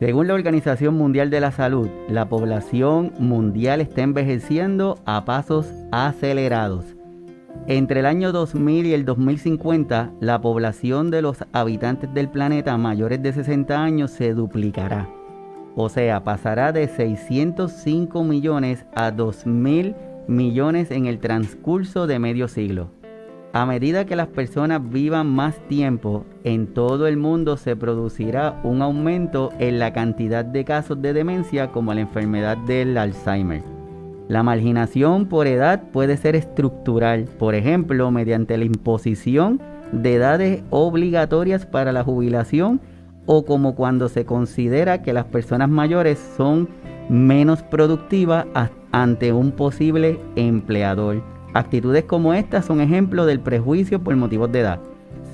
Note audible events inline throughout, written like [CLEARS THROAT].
Según la Organización Mundial de la Salud, la población mundial está envejeciendo a pasos acelerados. Entre el año 2000 y el 2050, la población de los habitantes del planeta mayores de 60 años se duplicará. O sea, pasará de 605 millones a 2.000 millones en el transcurso de medio siglo. A medida que las personas vivan más tiempo, en todo el mundo se producirá un aumento en la cantidad de casos de demencia como la enfermedad del Alzheimer. La marginación por edad puede ser estructural, por ejemplo, mediante la imposición de edades obligatorias para la jubilación o como cuando se considera que las personas mayores son menos productivas ante un posible empleador. Actitudes como estas son ejemplos del prejuicio por motivos de edad,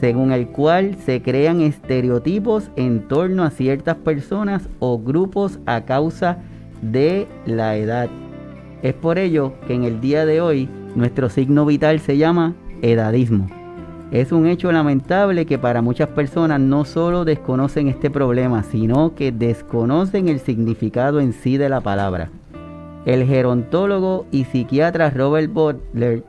según el cual se crean estereotipos en torno a ciertas personas o grupos a causa de la edad. Es por ello que en el día de hoy nuestro signo vital se llama edadismo. Es un hecho lamentable que para muchas personas no solo desconocen este problema, sino que desconocen el significado en sí de la palabra. El gerontólogo y psiquiatra Robert Butler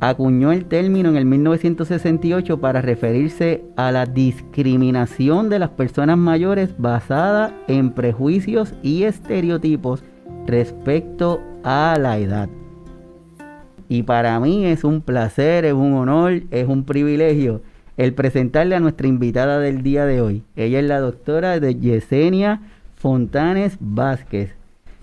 acuñó el término en el 1968 para referirse a la discriminación de las personas mayores basada en prejuicios y estereotipos respecto a la edad. Y para mí es un placer, es un honor, es un privilegio el presentarle a nuestra invitada del día de hoy. Ella es la doctora de Yesenia Fontanes Vázquez.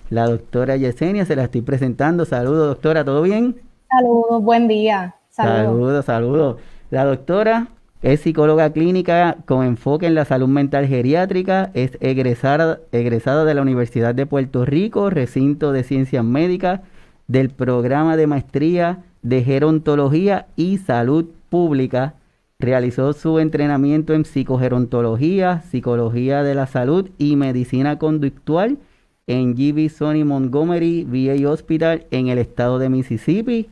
La doctora Yesenia, se la estoy presentando. Saludos, doctora, ¿todo bien? Saludos, buen día. Saludos, saludos. La doctora es psicóloga clínica con enfoque en la salud mental geriátrica, es egresada, egresada de la Universidad de Puerto Rico, recinto de ciencias médicas, del programa de maestría de gerontología y salud pública. Realizó su entrenamiento en psicogerontología, psicología de la salud y medicina conductual en GB Sony Montgomery VA Hospital en el estado de Mississippi.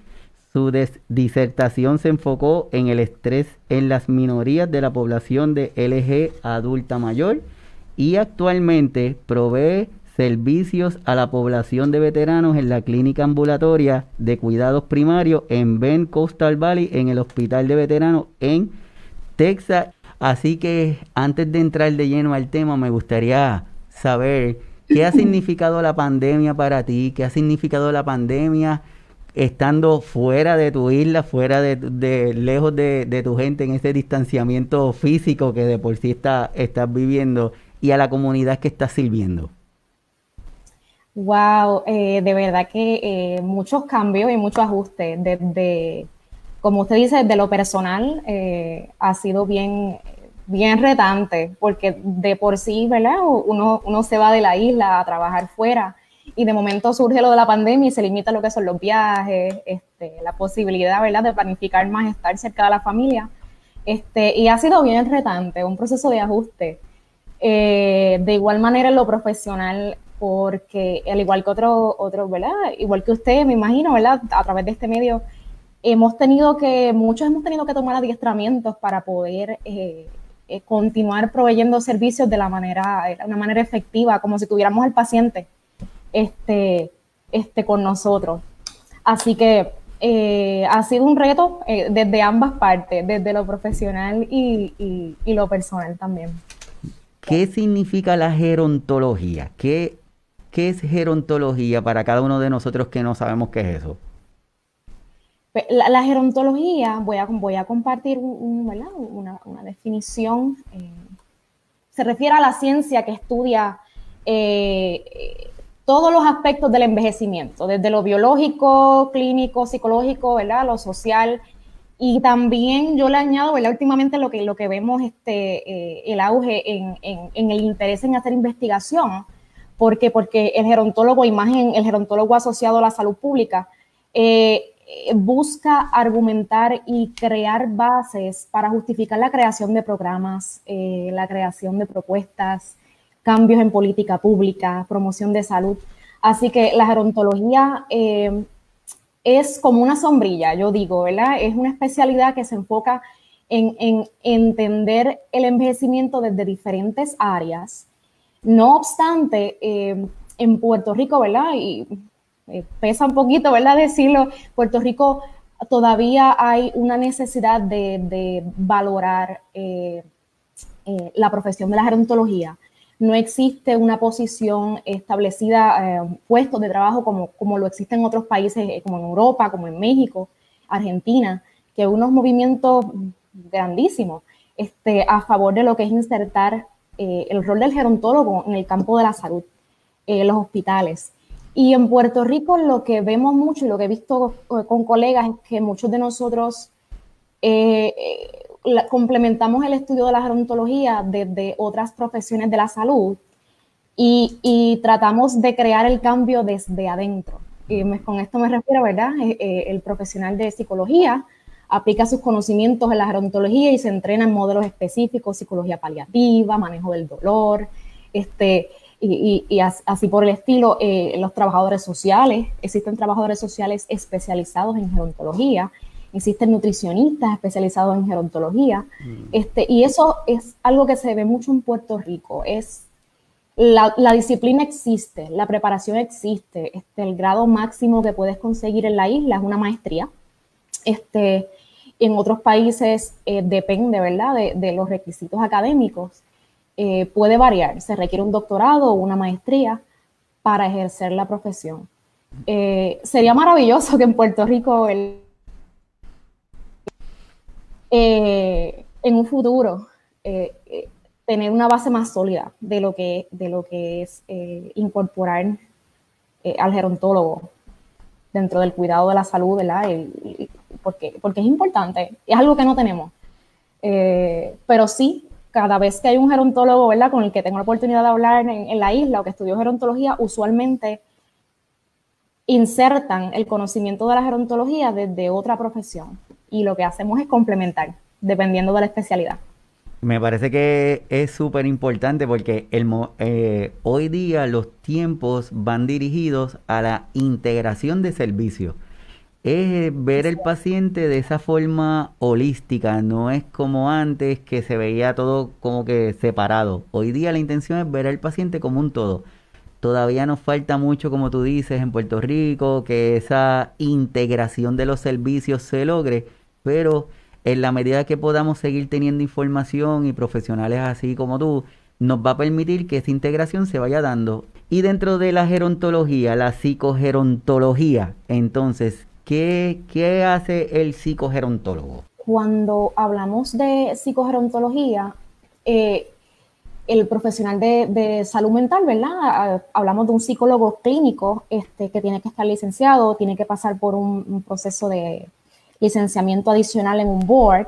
Su disertación se enfocó en el estrés en las minorías de la población de LG adulta mayor y actualmente provee servicios a la población de veteranos en la clínica ambulatoria de cuidados primarios en Ben Coastal Valley en el hospital de veteranos en Texas. Así que antes de entrar de lleno al tema me gustaría saber ¿Qué ha significado la pandemia para ti? ¿Qué ha significado la pandemia estando fuera de tu isla, fuera de, lejos de, tu gente en ese distanciamiento físico que de por sí está, estás viviendo y a la comunidad que estás sirviendo? Wow, eh, de verdad que eh, muchos cambios y muchos ajustes. Desde, como usted dice, desde lo personal eh, ha sido bien bien retante, porque de por sí, ¿verdad? Uno, uno se va de la isla a trabajar fuera y de momento surge lo de la pandemia y se limita lo que son los viajes, este, la posibilidad, ¿verdad?, de planificar más, estar cerca de la familia. Este, y ha sido bien retante, un proceso de ajuste. Eh, de igual manera en lo profesional, porque al igual que otros, otro, ¿verdad? Igual que usted, me imagino, ¿verdad? A través de este medio, hemos tenido que, muchos hemos tenido que tomar adiestramientos para poder eh, eh, continuar proveyendo servicios de la manera, de una manera efectiva, como si tuviéramos al paciente este, este, con nosotros. Así que eh, ha sido un reto eh, desde ambas partes, desde lo profesional y, lo personal también. ¿Qué significa la gerontología? ¿Qué, ¿Qué es gerontología para cada uno de nosotros que no sabemos qué es eso? La, gerontología, voy a, voy a compartir una, definición, eh, se refiere a la ciencia que estudia eh, todos los aspectos del envejecimiento, desde lo biológico, clínico, psicológico, ¿verdad? lo social, y también yo le añado, ¿verdad? últimamente lo que, lo que vemos, este, eh, el auge en, el interés en hacer investigación, porque, porque el gerontólogo, imagen, el gerontólogo asociado a la salud pública, busca argumentar y crear bases para justificar la creación de programas, eh, la creación de propuestas, cambios en política pública, promoción de salud. Así que la gerontología eh, es como una sombrilla, yo digo, ¿verdad? Es una especialidad que se enfoca en, en entender el envejecimiento desde diferentes áreas No obstante, en Puerto Rico, ¿verdad? Y pesa un poquito, ¿verdad? Decirlo, Puerto Rico todavía hay una necesidad de, valorar la profesión de la gerontología no existe una posición establecida, eh, puestos de trabajo como, lo existe en otros países, eh, como en Europa, como en México, Argentina, que unos movimientos grandísimos este, a favor de lo que es insertar eh, el rol del gerontólogo en el campo de la salud, en los hospitales. Y en Puerto Rico lo que vemos mucho y lo que he visto con colegas es que muchos de nosotros complementamos el estudio de la gerontología desde otras profesiones de la salud y, tratamos de crear el cambio desde adentro. Y con esto me refiero, ¿verdad? Eh, eh, el profesional de psicología aplica sus conocimientos en la gerontología y se entrena en modelos específicos, psicología paliativa, manejo del dolor, este, y, así por el estilo, eh, los trabajadores sociales, existen trabajadores sociales especializados en gerontología existen nutricionistas especializados en gerontología, mm. este, y eso es algo que se ve mucho en Puerto Rico, es la, disciplina existe, la preparación existe, este, el grado máximo que puedes conseguir en la isla es una maestría, este, en otros países eh, depende, ¿verdad?, de, los requisitos académicos, eh, puede variar, se requiere un doctorado o una maestría para ejercer la profesión. Eh, sería maravilloso que en Puerto Rico el eh, en un futuro tener una base más sólida de lo que, de lo que es incorporar al gerontólogo dentro del cuidado de la salud, ¿verdad? porque, porque es importante, es algo que no tenemos. pero sí, cada vez que hay un gerontólogo, ¿verdad? Con el que tengo la oportunidad de hablar en, la isla o que estudió gerontología, usualmente insertan el conocimiento de la gerontología desde otra profesión y lo que hacemos es complementar, dependiendo de la especialidad. Me parece que es súper importante porque eh, hoy día los tiempos van dirigidos a la integración de servicios. Es ver el paciente de esa forma holística, no es como antes que se veía todo como que separado. Hoy día la intención es ver al paciente como un todo. Todavía nos falta mucho, como tú dices, en Puerto Rico, que esa integración de los servicios se logre pero en la medida que podamos seguir teniendo información y profesionales así como tú, nos va a permitir que esa integración se vaya dando. Y dentro de la gerontología, la psicogerontología, entonces, ¿qué, qué hace el psicogerontólogo? Cuando hablamos de psicogerontología, eh, el profesional de, salud mental, ¿verdad? Hablamos de un psicólogo clínico este, que tiene que estar licenciado, tiene que pasar por un proceso de, licenciamiento adicional en un board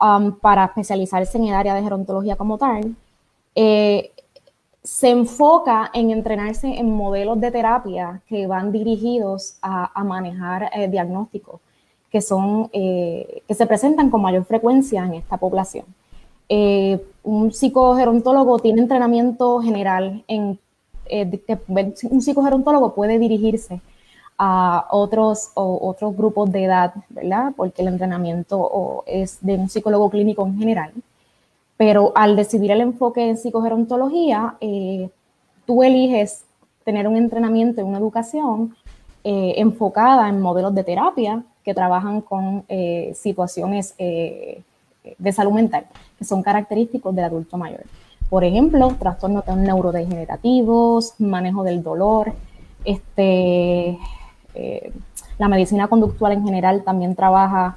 um, para especializarse en el área de gerontología como tal, eh, se enfoca en entrenarse en modelos de terapia que van dirigidos a, manejar eh, diagnósticos que, son, eh, que se presentan con mayor frecuencia en esta población. un psicogerontólogo tiene entrenamiento general en un psicogerontólogo puede dirigirse a otros, o, otros grupos de edad, ¿verdad? Porque el entrenamiento es de un psicólogo clínico en general. Pero al decidir el enfoque en psicogerontología, eh, tú eliges tener un entrenamiento y una educación eh, enfocada en modelos de terapia que trabajan con eh, situaciones de salud mental, que son característicos del adulto mayor. Por ejemplo, trastornos neurodegenerativos, manejo del dolor, este, la medicina conductual en general también trabaja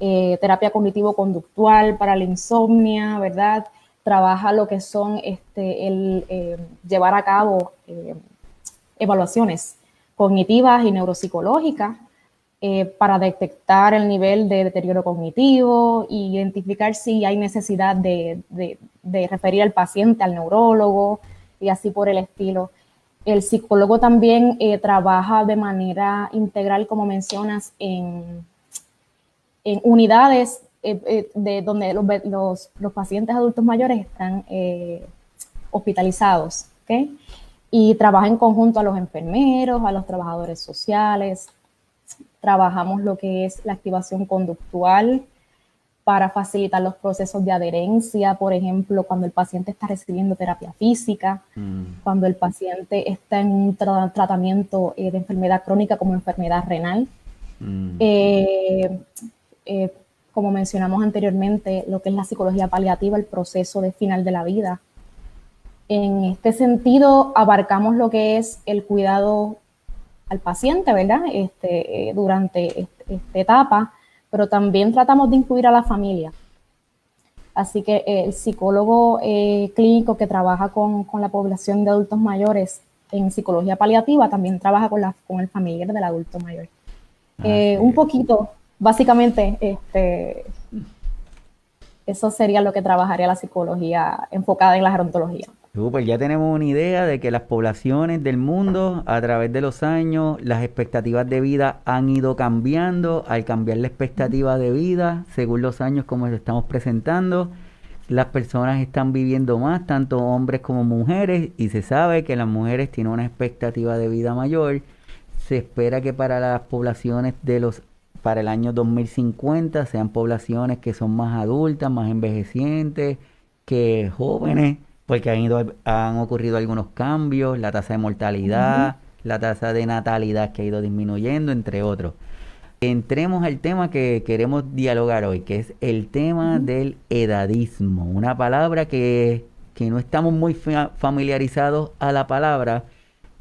eh, terapia cognitivo-conductual para la insomnia, ¿verdad? Trabaja lo que son este, el eh, llevar a cabo evaluaciones cognitivas y neuropsicológicas para detectar el nivel de deterioro cognitivo e identificar si hay necesidad de referir al paciente al neurólogo y así por el estilo. El psicólogo también eh, trabaja de manera integral, como mencionas, en, en unidades eh, eh, de donde los, pacientes adultos mayores están hospitalizados. Y trabaja en conjunto a los enfermeros, a los trabajadores sociales. Trabajamos lo que es la activación conductual, para facilitar los procesos de adherencia, por ejemplo, cuando el paciente está recibiendo terapia física, mm. cuando el paciente está en un tratamiento eh, de enfermedad crónica como enfermedad renal. Mm. Eh, eh, como mencionamos anteriormente, lo que es la psicología paliativa, el proceso de final de la vida. En este sentido, abarcamos lo que es el cuidado al paciente, ¿verdad? Este, durante esta etapa pero también tratamos de incluir a la familia. Así que eh, el psicólogo eh, clínico que trabaja con, la población de adultos mayores en psicología paliativa también trabaja con, la, con el familiar del adulto mayor. Ah, eh, un poquito, básicamente, este, eso sería lo que trabajaría la psicología enfocada en la gerontología. Pues ya tenemos una idea de que las poblaciones del mundo a través de los años, las expectativas de vida han ido cambiando. Al cambiar la expectativa de vida, según los años como estamos presentando, las personas están viviendo más, tanto hombres como mujeres, y se sabe que las mujeres tienen una expectativa de vida mayor. Se espera que para las poblaciones de los para el año 2050 sean poblaciones que son más adultas, más envejecientes, que jóvenes porque han, ido, han ocurrido algunos cambios, la tasa de mortalidad, la tasa de natalidad que ha ido disminuyendo, entre otros. Entremos al tema que queremos dialogar hoy, que es el tema del edadismo, una palabra que, que no estamos muy familiarizados a la palabra,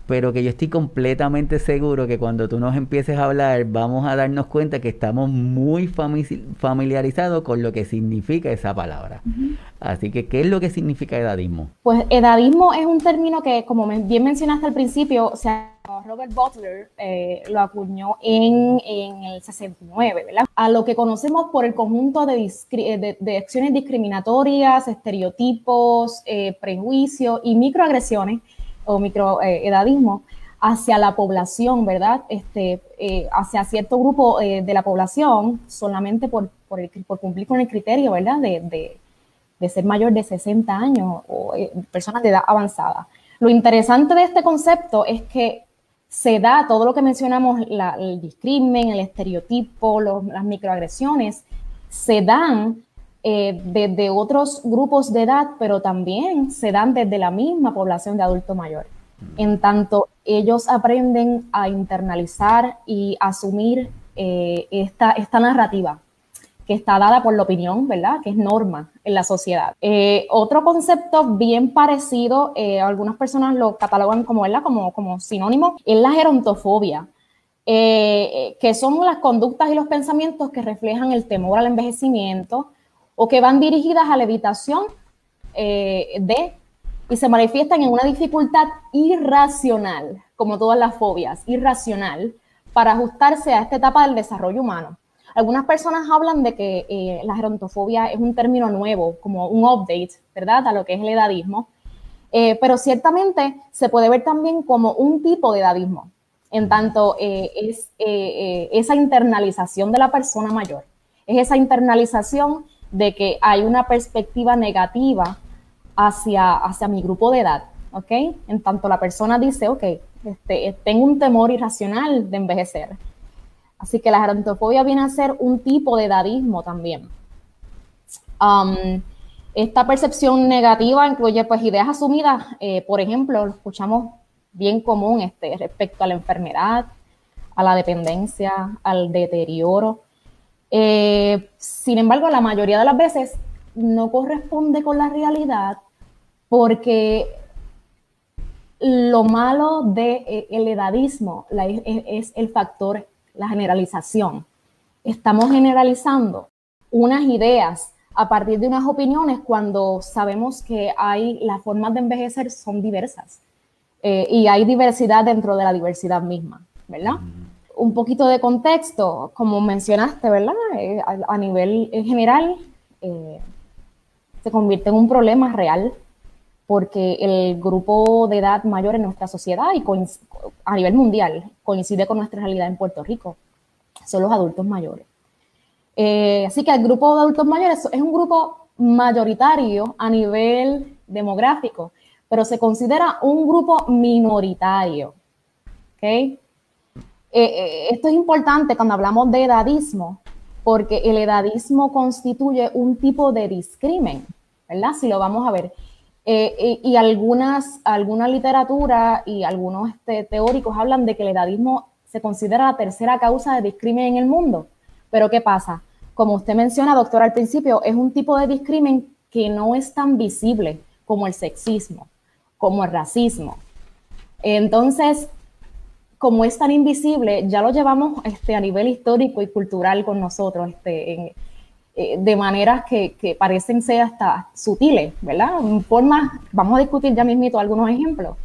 pero que yo estoy completamente seguro que cuando tú nos empieces a hablar vamos a darnos cuenta que estamos muy familiarizados con lo que significa esa palabra. Así que, ¿qué es lo que significa edadismo? Pues edadismo es un término que, como bien mencionaste al principio, o sea, Robert Butler eh, lo acuñó en, el 69, ¿verdad? A lo que conocemos por el conjunto de, de, acciones discriminatorias, estereotipos, eh, prejuicios y microagresiones o microedadismo hacia la población, ¿verdad? Este, eh, hacia cierto grupo eh, de la población solamente por, por, cumplir con el criterio, ¿verdad? De, ser mayor de 60 años o eh, personas de edad avanzada. Lo interesante de este concepto es que se da todo lo que mencionamos, el discrimen, el estereotipo, las microagresiones, se dan eh, desde otros grupos de edad, pero también se dan desde la misma población de adulto mayor. En tanto, ellos aprenden a internalizar y asumir eh, esta, esta narrativa que está dada por la opinión, ¿verdad? Que es norma en la sociedad. Eh, otro concepto bien parecido, algunas personas lo catalogan como, ¿verdad? Como, como sinónimo, es la gerontofobia, que son las conductas y los pensamientos que reflejan el temor al envejecimiento, o que van dirigidas a la evitación eh, de y se manifiestan en una dificultad irracional, como todas las fobias, irracional, para ajustarse a esta etapa del desarrollo humano. Algunas personas hablan de que eh, la gerontofobia es un término nuevo, como un update, ¿verdad?, a lo que es el edadismo, eh, pero ciertamente se puede ver también como un tipo de edadismo, en tanto es esa internalización de la persona mayor, es esa internalización de que hay una perspectiva negativa hacia, hacia mi grupo de edad, ¿ok? En tanto la persona dice, ok, este, tengo un temor irracional de envejecer. Así que la gerontofobia viene a ser un tipo de edadismo también. Um, esta percepción negativa incluye pues ideas asumidas, eh, por ejemplo, lo escuchamos bien común este, respecto a la enfermedad, a la dependencia, al deterioro, eh, sin embargo, la mayoría de las veces no corresponde con la realidad porque lo malo del de, eh, edadismo es, el factor, la generalización. Estamos generalizando unas ideas a partir de unas opiniones cuando sabemos que hay las formas de envejecer son diversas eh, y hay diversidad dentro de la diversidad misma, ¿verdad? Un poquito de contexto, como mencionaste, ¿verdad? Eh, a, nivel general, eh, se convierte en un problema real porque el grupo de edad mayor en nuestra sociedad y a nivel mundial coincide con nuestra realidad en Puerto Rico, son los adultos mayores. Eh, así que el grupo de adultos mayores es un grupo mayoritario a nivel demográfico, pero se considera un grupo minoritario. ¿okay? Eh, eh, esto es importante cuando hablamos de edadismo, porque el edadismo constituye un tipo de discrimen, ¿verdad? Si lo vamos a ver. Eh, y, algunas, alguna literatura y algunos este, teóricos hablan de que el edadismo se considera la tercera causa de discrimen en el mundo. Pero ¿qué pasa? Como usted menciona, doctor, al principio, es un tipo de discrimen que no es tan visible como el sexismo, como el racismo. Entonces, como es tan invisible, ya lo llevamos este, a nivel histórico y cultural con nosotros, este, eh, de maneras que, parecen ser hasta sutiles, ¿verdad? Formas, vamos a discutir ya mismito algunos ejemplos,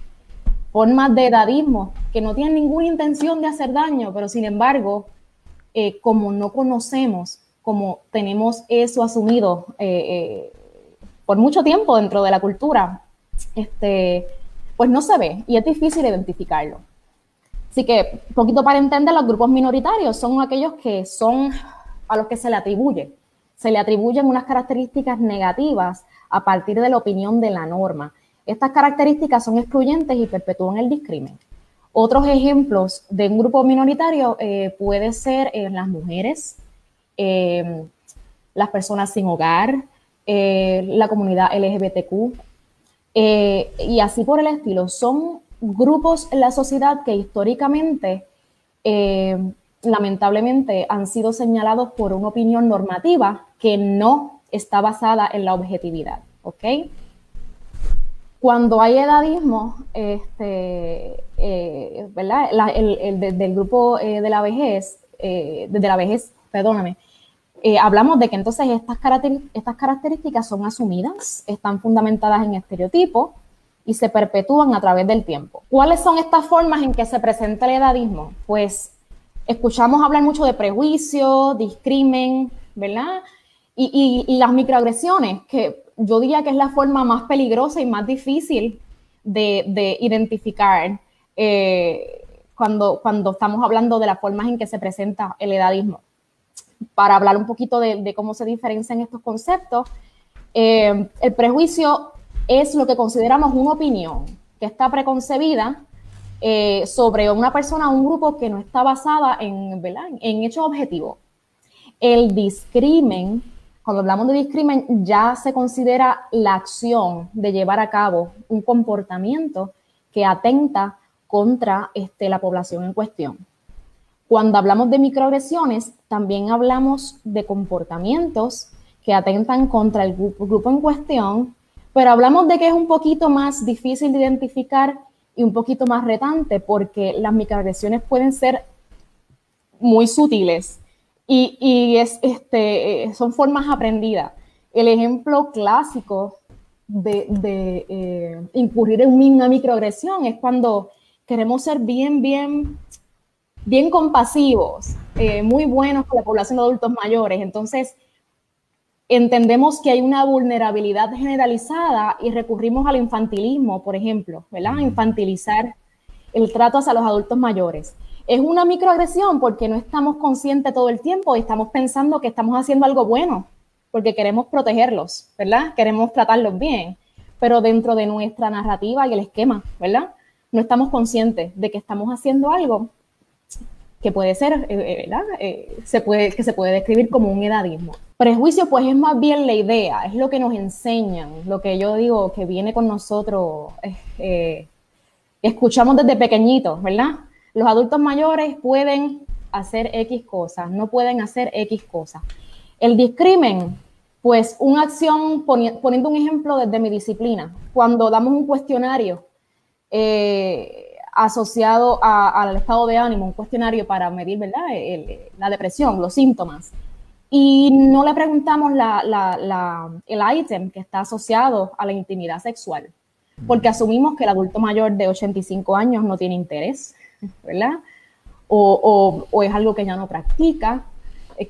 formas de edadismo que no tienen ninguna intención de hacer daño, pero sin embargo, eh, como no conocemos, como tenemos eso asumido eh, por mucho tiempo dentro de la cultura, este, pues no se ve y es difícil identificarlo. Así que, poquito para entender, los grupos minoritarios son aquellos que son a los que se le atribuye. Se le atribuyen unas características negativas a partir de la opinión de la norma. Estas características son excluyentes y perpetúan el discrimen. Otros ejemplos de un grupo minoritario eh, puede ser eh, las mujeres, eh, las personas sin hogar, la comunidad LGBTQ y así por el estilo. Son grupos en la sociedad que históricamente, eh, lamentablemente, han sido señalados por una opinión normativa que no está basada en la objetividad. ¿Ok? Cuando hay edadismo, este, eh, ¿verdad? el, del grupo eh, de la vejez, de la vejez, perdóname, hablamos de que entonces estas características son asumidas, están fundamentadas en estereotipos, y se perpetúan a través del tiempo. ¿Cuáles son estas formas en que se presenta el edadismo? Pues escuchamos hablar mucho de prejuicio, discrimen, ¿verdad? Y, las microagresiones, que yo diría que es la forma más peligrosa y más difícil de, identificar eh, cuando, cuando estamos hablando de las formas en que se presenta el edadismo. Para hablar un poquito de, cómo se diferencian estos conceptos, eh, el prejuicio es lo que consideramos una opinión que está preconcebida eh, sobre una persona o un grupo que no está basada en, en hechos objetivos. El discrimen, cuando hablamos de discrimen, ya se considera la acción de llevar a cabo un comportamiento que atenta contra este, la población en cuestión. Cuando hablamos de microagresiones, también hablamos de comportamientos que atentan contra el grupo en cuestión pero hablamos de que es un poquito más difícil de identificar y un poquito más retante porque las microagresiones pueden ser muy sutiles y, es, este, son formas aprendidas. El ejemplo clásico de, eh, incurrir en una microagresión es cuando queremos ser bien, bien, bien compasivos, eh, muy buenos con la población de adultos mayores. Entonces, entendemos que hay una vulnerabilidad generalizada y recurrimos al infantilismo, por ejemplo, ¿verdad? Infantilizar el trato hacia los adultos mayores. Es una microagresión porque no estamos conscientes todo el tiempo y estamos pensando que estamos haciendo algo bueno, porque queremos protegerlos, ¿verdad? Queremos tratarlos bien, pero dentro de nuestra narrativa y el esquema, ¿verdad? No estamos conscientes de que estamos haciendo algo que puede ser, eh, eh, ¿verdad? Eh, se puede, que se puede describir como un edadismo. Prejuicio, pues es más bien la idea, es lo que nos enseñan, lo que yo digo que viene con nosotros, escuchamos desde pequeñitos, ¿verdad? Los adultos mayores pueden hacer X cosas, no pueden hacer X cosas. El discrimen, pues una acción, poniendo un ejemplo desde mi disciplina, cuando damos un cuestionario, eh, asociado al estado de ánimo, un cuestionario para medir ¿verdad? la depresión, los síntomas. Y no le preguntamos el ítem que está asociado a la intimidad sexual, porque asumimos que el adulto mayor de 85 años no tiene interés, ¿verdad? O, o es algo que ya no practica,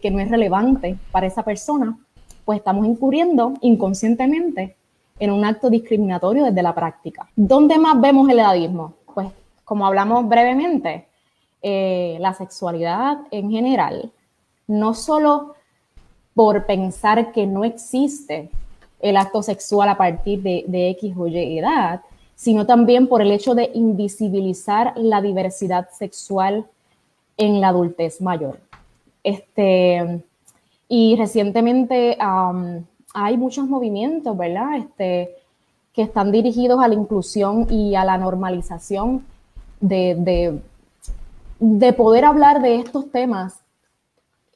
que no es relevante para esa persona, pues estamos incurriendo inconscientemente en un acto discriminatorio desde la práctica. ¿Dónde más vemos el edadismo? Pues como hablamos brevemente, eh, la sexualidad en general, no solo por pensar que no existe el acto sexual a partir de, X o Y edad, sino también por el hecho de invisibilizar la diversidad sexual en la adultez mayor. Este, Y recientemente hay muchos movimientos, ¿verdad? Este, que están dirigidos a la inclusión y a la normalización de, de, poder hablar de estos temas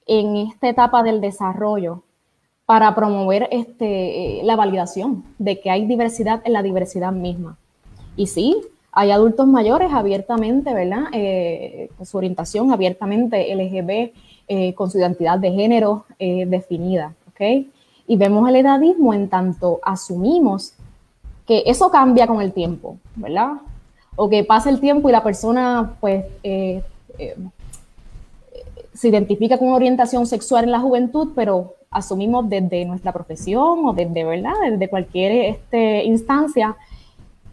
en esta etapa del desarrollo para promover este, la validación de que hay diversidad en la diversidad misma. Y sí, hay adultos mayores abiertamente, ¿verdad? Eh, su orientación abiertamente LGB, eh, con su identidad de género eh, definida, ¿ok? Y vemos el edadismo en tanto asumimos que eso cambia con el tiempo, ¿verdad? O que pasa el tiempo y la persona, pues, eh, eh, se identifica con orientación sexual en la juventud, pero asumimos desde nuestra profesión o desde, ¿verdad? Desde cualquier este, instancia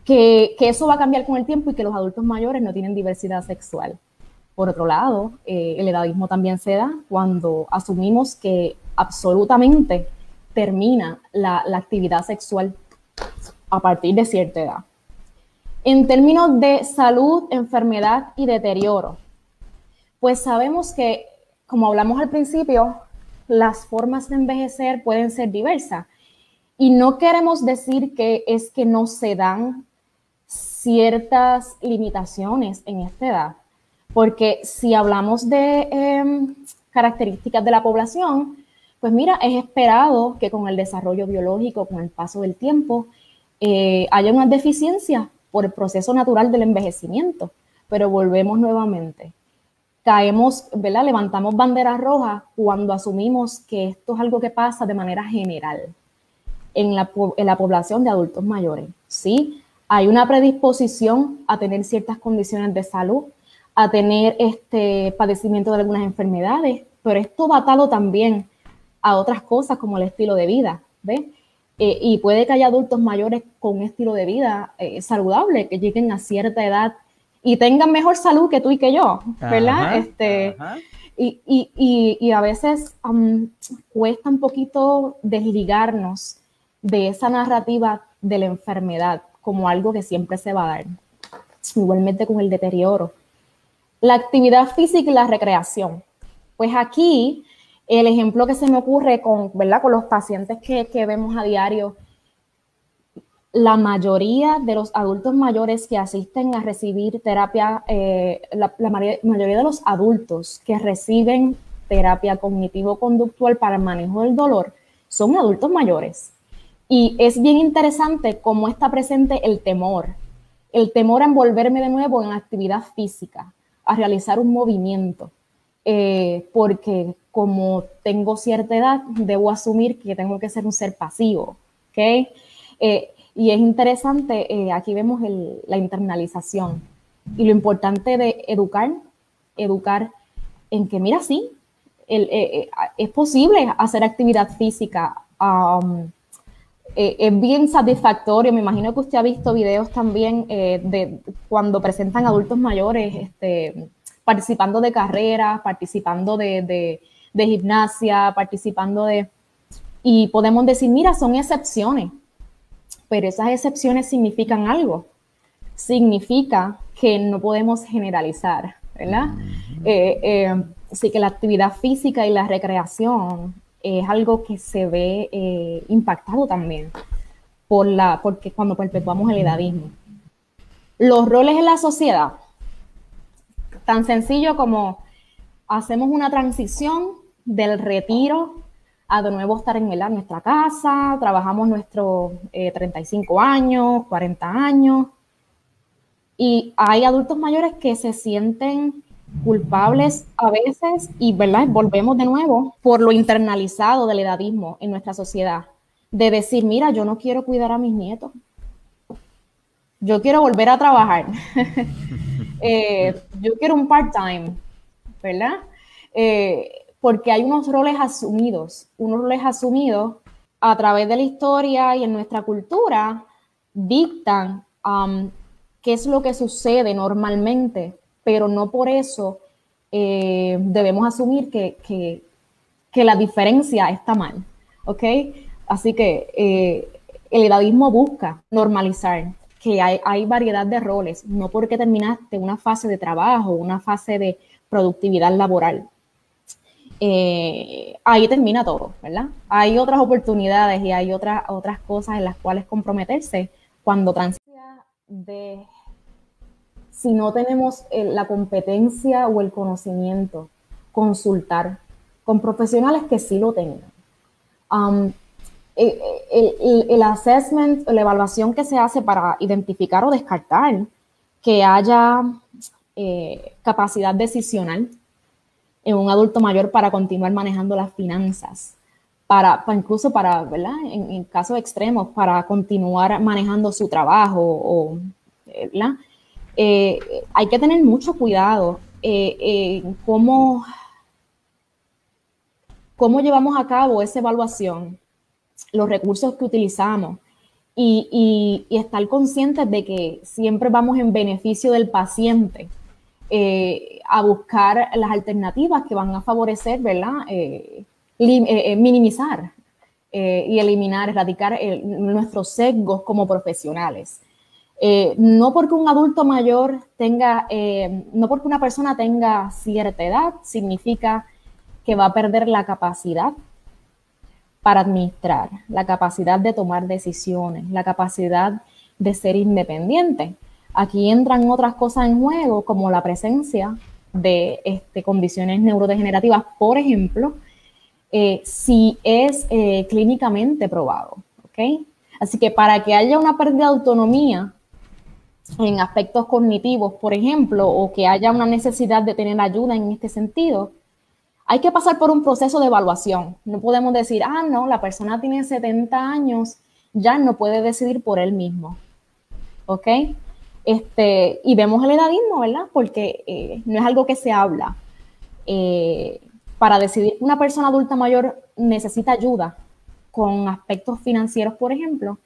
que, eso va a cambiar con el tiempo y que los adultos mayores no tienen diversidad sexual. Por otro lado, eh, el edadismo también se da cuando asumimos que absolutamente termina la actividad sexual a partir de cierta edad. En términos de salud, enfermedad y deterioro, pues sabemos que, como hablamos al principio, las formas de envejecer pueden ser diversas. Y no queremos decir que es que no se dan ciertas limitaciones en esta edad, porque si hablamos de em, características de la población, pues mira, es esperado que con el desarrollo biológico, con el paso del tiempo, eh, haya una deficiencia por el proceso natural del envejecimiento. Pero volvemos nuevamente. Caemos, ¿verdad? Levantamos banderas rojas cuando asumimos que esto es algo que pasa de manera general en la, en la población de adultos mayores. Sí, hay una predisposición a tener ciertas condiciones de salud, a tener este padecimiento de algunas enfermedades, pero esto va atado también a otras cosas como el estilo de vida, ¿ves? Eh, y puede que haya adultos mayores con un estilo de vida eh, saludable, que lleguen a cierta edad y tengan mejor salud que tú y que yo, ¿verdad? este, Y, y, y, a veces cuesta un poquito desligarnos de esa narrativa de la enfermedad como algo que siempre se va a dar, igualmente con el deterioro. La actividad física y la recreación. Pues aquí el ejemplo que se me ocurre con, ¿verdad? con los pacientes que, vemos a diario, la mayoría de los adultos mayores que asisten a recibir terapia, eh, la, mayoría de los adultos que reciben terapia cognitivo-conductual para el manejo del dolor son adultos mayores. Y es bien interesante cómo está presente el temor, el temor a envolverme de nuevo en actividad física, a realizar un movimiento, eh, porque como tengo cierta edad, debo asumir que tengo que ser un ser pasivo, ¿ok? Eh, y es interesante, eh, aquí vemos la internalización y lo importante de educar, educar en que, mira, sí, eh, es posible hacer actividad física. Um, es bien satisfactorio. Me imagino que usted ha visto videos también de cuando presentan adultos mayores este, participando de carreras, participando de de gimnasia, participando de... Y podemos decir, mira, son excepciones, pero esas excepciones significan algo. Significa que no podemos generalizar, ¿verdad? Eh, eh, así que la actividad física y la recreación es algo que se ve eh, impactado también por la, porque cuando perpetuamos el edadismo. Los roles en la sociedad, tan sencillo como hacemos una transición del retiro de nuevo estar en nuestra casa, trabajamos nuestros 35 eh, años, 40 años, y hay adultos mayores que se sienten culpables a veces y, ¿verdad? Volvemos de nuevo por lo internalizado del edadismo en nuestra sociedad, de decir, mira, yo no quiero cuidar a mis nietos, yo quiero volver a trabajar, [LAUGHS] eh, yo quiero un part-time, ¿verdad? Eh, porque hay unos roles asumidos, unos roles asumidos a través de la historia y en nuestra cultura dictan um, qué es lo que sucede normalmente, pero no por eso eh, debemos asumir que, la diferencia está mal, ¿ok? Así que eh, el edadismo busca normalizar que hay, hay variedad de roles, no porque terminaste una fase de trabajo, una fase de productividad laboral, eh, ahí termina todo, ¿verdad? Hay otras oportunidades y hay otras, otras cosas en las cuales comprometerse cuando transita de si no tenemos eh, la competencia o el conocimiento, consultar con profesionales que sí lo tengan. Um, eh, el, el, assessment, la evaluación que se hace para identificar o descartar que haya eh, capacidad decisional en un adulto mayor para continuar manejando las finanzas, para, incluso para, ¿verdad? En, casos extremos, para continuar manejando su trabajo ¿verdad? Eh, hay que tener mucho cuidado en cómo, cómo llevamos a cabo esa evaluación los recursos que utilizamos y, estar conscientes de que siempre vamos en beneficio del paciente eh, a buscar las alternativas que van a favorecer, ¿verdad? Eh, eh, minimizar y eliminar, erradicar nuestros sesgos como profesionales. no porque un adulto mayor tenga, no porque una persona tenga cierta edad, significa que va a perder la capacidad para administrar, la capacidad de tomar decisiones, la capacidad de ser independiente. Aquí entran otras cosas en juego, como la presencia de este, condiciones neurodegenerativas, por ejemplo, eh, si es eh, clínicamente probado. ¿okay? Así que para que haya una pérdida de autonomía en aspectos cognitivos, por ejemplo, o que haya una necesidad de tener ayuda en este sentido, hay que pasar por un proceso de evaluación. No podemos decir, ah, no, la persona tiene 70 años, ya no puede decidir por él mismo. ¿Ok? Este, y vemos el edadismo, ¿verdad? Porque eh, no es algo que se habla. Eh, para decidir, una persona adulta mayor necesita ayuda con aspectos financieros, por ejemplo.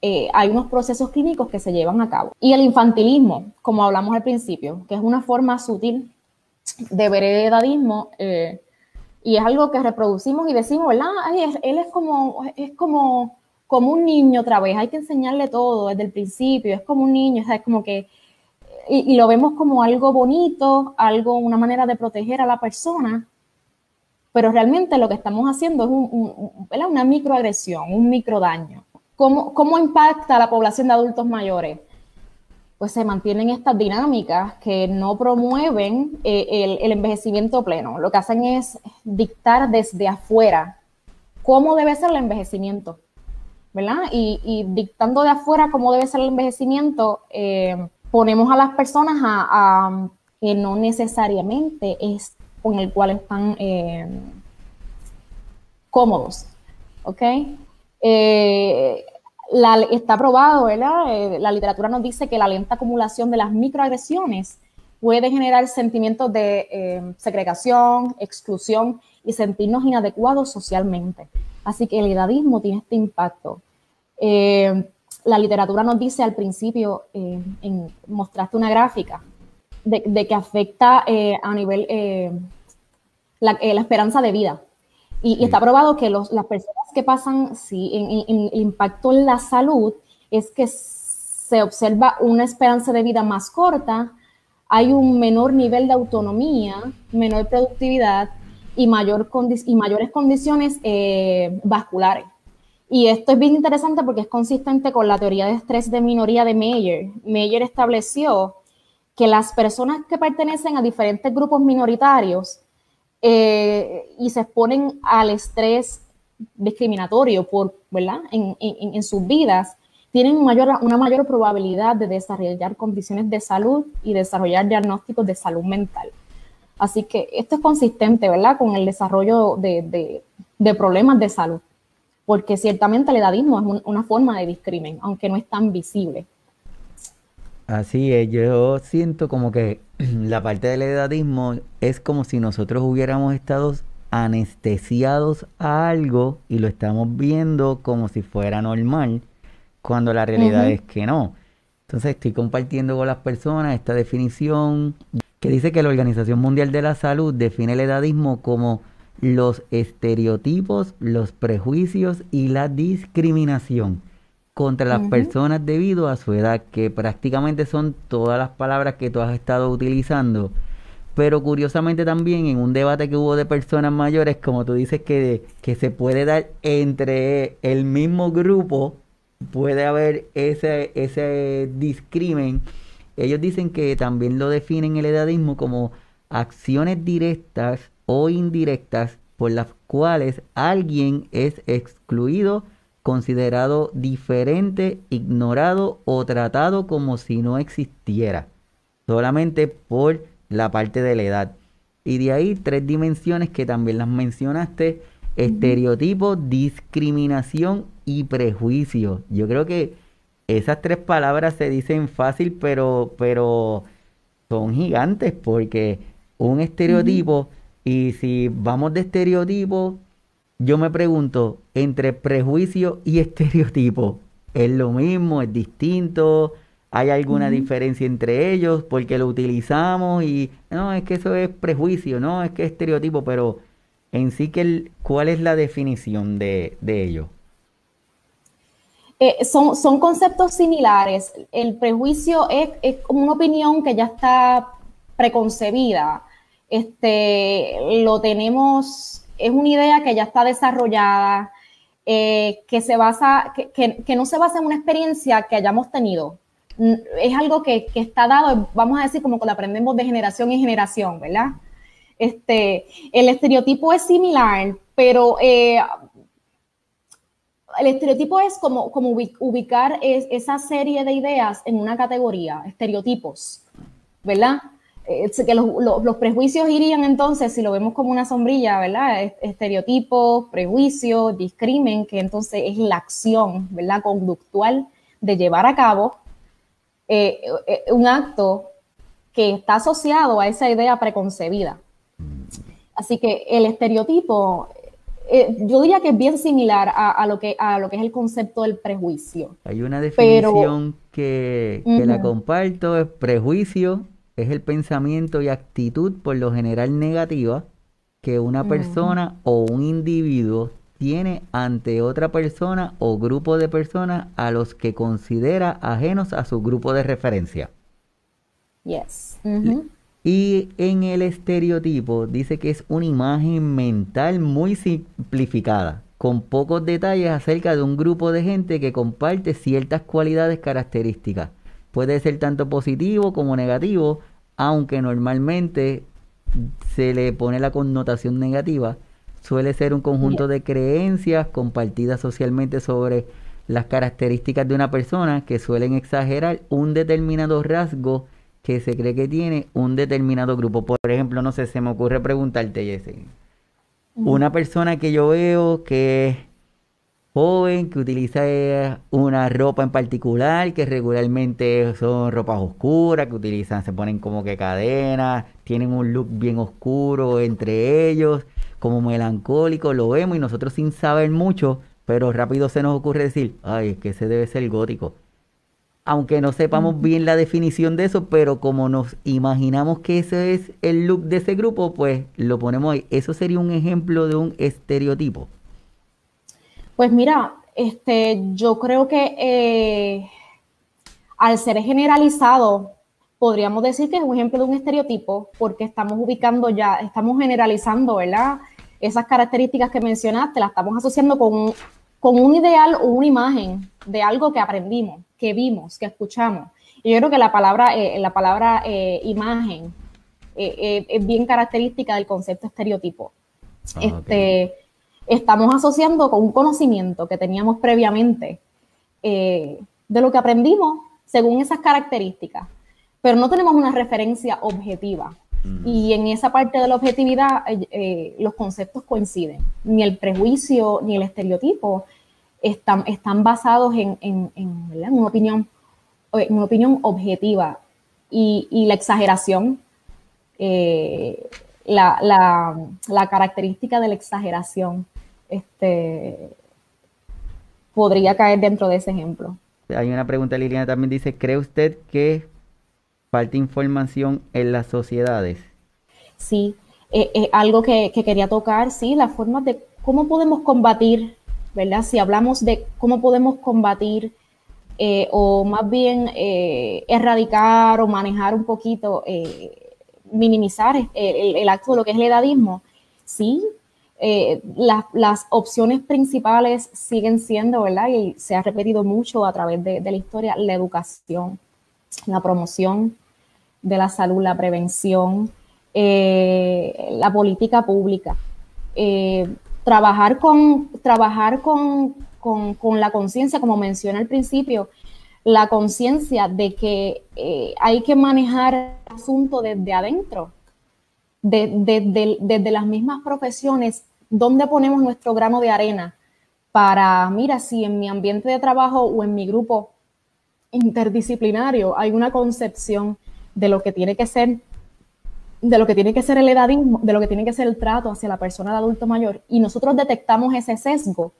Eh, hay unos procesos clínicos que se llevan a cabo. Y el infantilismo, como hablamos al principio, que es una forma sutil de veredadismo eh, y es algo que reproducimos y decimos, ¿verdad? él es como, es como, como un niño otra vez, hay que enseñarle todo desde el principio, es como un niño, es como que, y, lo vemos como algo bonito, algo, una manera de proteger a la persona, pero realmente lo que estamos haciendo es una microagresión, un microdaño. ¿Cómo, ¿Cómo impacta a la población de adultos mayores? pues se mantienen estas dinámicas que no promueven eh, el, envejecimiento pleno. Lo que hacen es dictar desde afuera cómo debe ser el envejecimiento, Y, dictando de afuera cómo debe ser el envejecimiento, eh, ponemos a las personas a, que no necesariamente es con el cual están eh, cómodos, ¿ok? está probado, ¿verdad? Eh, la literatura nos dice que la lenta acumulación de las microagresiones puede generar sentimientos de eh, segregación, exclusión y sentirnos inadecuados socialmente. Así que el edadismo tiene este impacto. Eh, la literatura nos dice al principio, en, mostraste una gráfica, de, que afecta a nivel la, esperanza de vida. Y, está probado que las personas que pasan, sí, en, impacto en la salud es que se observa una esperanza de vida más corta, hay un menor nivel de autonomía, menor productividad y, mayor y mayores condiciones eh, vasculares. Y esto es bien interesante porque es consistente con la teoría de estrés de minoría de Meyer. Meyer estableció que las personas que pertenecen a diferentes grupos minoritarios eh, y se exponen al estrés discriminatorio por, ¿verdad? En, sus vidas, tienen una mayor probabilidad de desarrollar condiciones de salud y desarrollar diagnósticos de salud mental. Así que esto es consistente, ¿verdad?, con el desarrollo de, problemas de salud, porque ciertamente el edadismo es una forma de discrimen, aunque no es tan visible. Así es, yo siento como que [CLEARS THROAT] la parte del edadismo es como si nosotros hubiéramos estado anestesiados a algo y lo estamos viendo como si fuera normal, cuando la realidad es que no. Entonces estoy compartiendo con las personas esta definición que dice que la Organización Mundial de la Salud define el edadismo como los estereotipos, los prejuicios y la discriminación contra las personas debido a su edad, que prácticamente son todas las palabras que tú has estado utilizando pero curiosamente también en un debate que hubo de personas mayores, como tú dices que, que se puede dar entre el mismo grupo, puede haber ese, ese discrimen. Ellos dicen que también lo definen el edadismo como acciones directas o indirectas por las cuales alguien es excluido, considerado diferente, ignorado o tratado como si no existiera, solamente por la parte de la edad. Y de ahí tres dimensiones que también las mencionaste, estereotipo, discriminación y prejuicio. Yo creo que esas tres palabras se dicen fácil, pero, pero son gigantes porque un estereotipo, y si vamos de estereotipo, yo me pregunto, entre prejuicio y estereotipo, ¿es lo mismo? ¿Es distinto? ¿Hay alguna diferencia entre ellos? Porque lo utilizamos y no, es que eso es prejuicio, no, es que es estereotipo, pero en sí, que ¿cuál es la definición de, de ello? Eh, son, son conceptos similares. El prejuicio es, es como una opinión que ya está preconcebida este, lo tenemos, es una idea que ya está desarrollada, eh, que se basa, que, no se basa en una experiencia que hayamos tenido. Es algo que, está dado, vamos a decir, como que lo aprendemos de generación en generación, ¿verdad? Este, el estereotipo es similar, pero eh, el estereotipo es como, ubicar esa serie de ideas en una categoría, estereotipos, ¿verdad? Eh, que los, prejuicios irían entonces, si lo vemos como una sombrilla, ¿verdad? Estereotipos, prejuicios, discrimen, que entonces es la acción, ¿verdad? Conductual de llevar a cabo eh, eh, un acto que está asociado a esa idea preconcebida. Así que el estereotipo, yo diría que es bien similar a, lo que, a lo que es el concepto del prejuicio. Hay una definición que, la comparto, es prejuicio es el pensamiento y actitud por lo general negativa que una persona o un individuo tiene ante otra persona o grupo de personas a los que considera ajenos a su grupo de referencia. Yes. Y en el estereotipo dice que es una imagen mental muy simplificada, con pocos detalles acerca de un grupo de gente que comparte ciertas cualidades características. Puede ser tanto positivo como negativo, aunque normalmente se le pone la connotación negativa, suele ser un conjunto de creencias compartidas socialmente sobre las características de una persona que suelen exagerar un determinado rasgo que se cree que tiene un determinado grupo. Por ejemplo, no sé, se me ocurre preguntarte, Jesse. Una persona que yo veo que joven que utiliza eh, una ropa en particular, que regularmente son ropas oscuras, que utilizan, se ponen como que cadenas, tienen un look bien oscuro entre ellos, como melancólico, lo vemos y nosotros sin saber mucho, pero rápido se nos ocurre decir, ay, es que ese debe ser gótico. Aunque no sepamos bien la definición de eso, pero como nos imaginamos que ese es el look de ese grupo, pues lo ponemos ahí. Eso sería un ejemplo de un estereotipo. Pues mira, este, yo creo que eh, al ser generalizado, podríamos decir que es un ejemplo de un estereotipo, porque estamos ubicando ya, estamos generalizando, ¿verdad? Esas características que mencionaste, las estamos asociando con, con un ideal o una imagen de algo que aprendimos, que vimos, que escuchamos. Y yo creo que la palabra, eh, la palabra eh, imagen es bien característica del concepto estereotipo. Ah, este, estamos asociando con un conocimiento que teníamos previamente eh, de lo que aprendimos según esas características, pero no tenemos una referencia objetiva. Mm. Y en esa parte de la objetividad eh, eh, los conceptos coinciden. Ni el prejuicio ni el estereotipo están, están basados en, una, opinión, una opinión objetiva. Y, la exageración, la, la, característica de la exageración este, podría caer dentro de ese ejemplo. Hay una pregunta, Liliana también dice, ¿cree usted que falta información en las sociedades? Sí, eh, eh, algo que, quería tocar, sí, las formas de cómo podemos combatir, Si hablamos de cómo podemos combatir eh, o más bien erradicar o manejar un poquito minimizar el, acto de lo que es el edadismo, sí, eh, las opciones principales siguen siendo, ¿verdad? Y se ha repetido mucho a través de, la historia, la educación, la promoción de la salud, la prevención, eh, la política pública. Eh, trabajar con, trabajar con, con la conciencia, como mencioné al principio, la conciencia de que hay que manejar el asunto desde adentro, desde las mismas profesiones, ¿dónde ponemos nuestro grano de arena para, mira, si en mi ambiente de trabajo o en mi grupo interdisciplinario hay una concepción de lo que tiene que ser de lo que tiene que ser el edadismo, de lo que tiene que ser el trato hacia la persona de adulto mayor, y nosotros detectamos ese sesgo,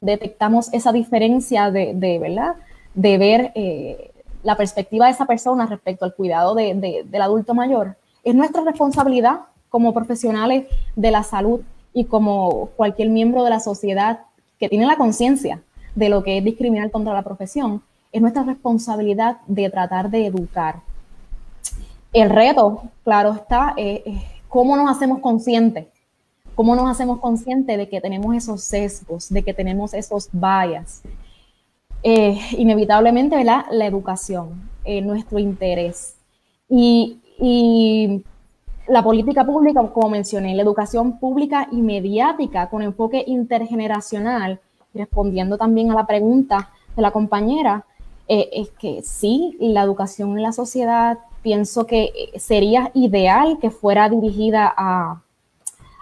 detectamos esa diferencia de, de ¿verdad? De ver eh, la perspectiva de esa persona respecto al cuidado de, del adulto mayor, es nuestra responsabilidad como profesionales de la salud y como cualquier miembro de la sociedad que tiene la conciencia de lo que es discriminar contra la profesión, es nuestra responsabilidad de tratar de educar. El reto, claro está, es, cómo nos hacemos conscientes, cómo nos hacemos conscientes de que tenemos esos sesgos, de que tenemos esos bias. Eh, inevitablemente. La educación, eh, nuestro interés. Y, la política pública, como mencioné, la educación pública y mediática con enfoque intergeneracional, respondiendo también a la pregunta de la compañera, eh, es que sí, la educación en la sociedad pienso que eh, sería ideal que fuera dirigida a,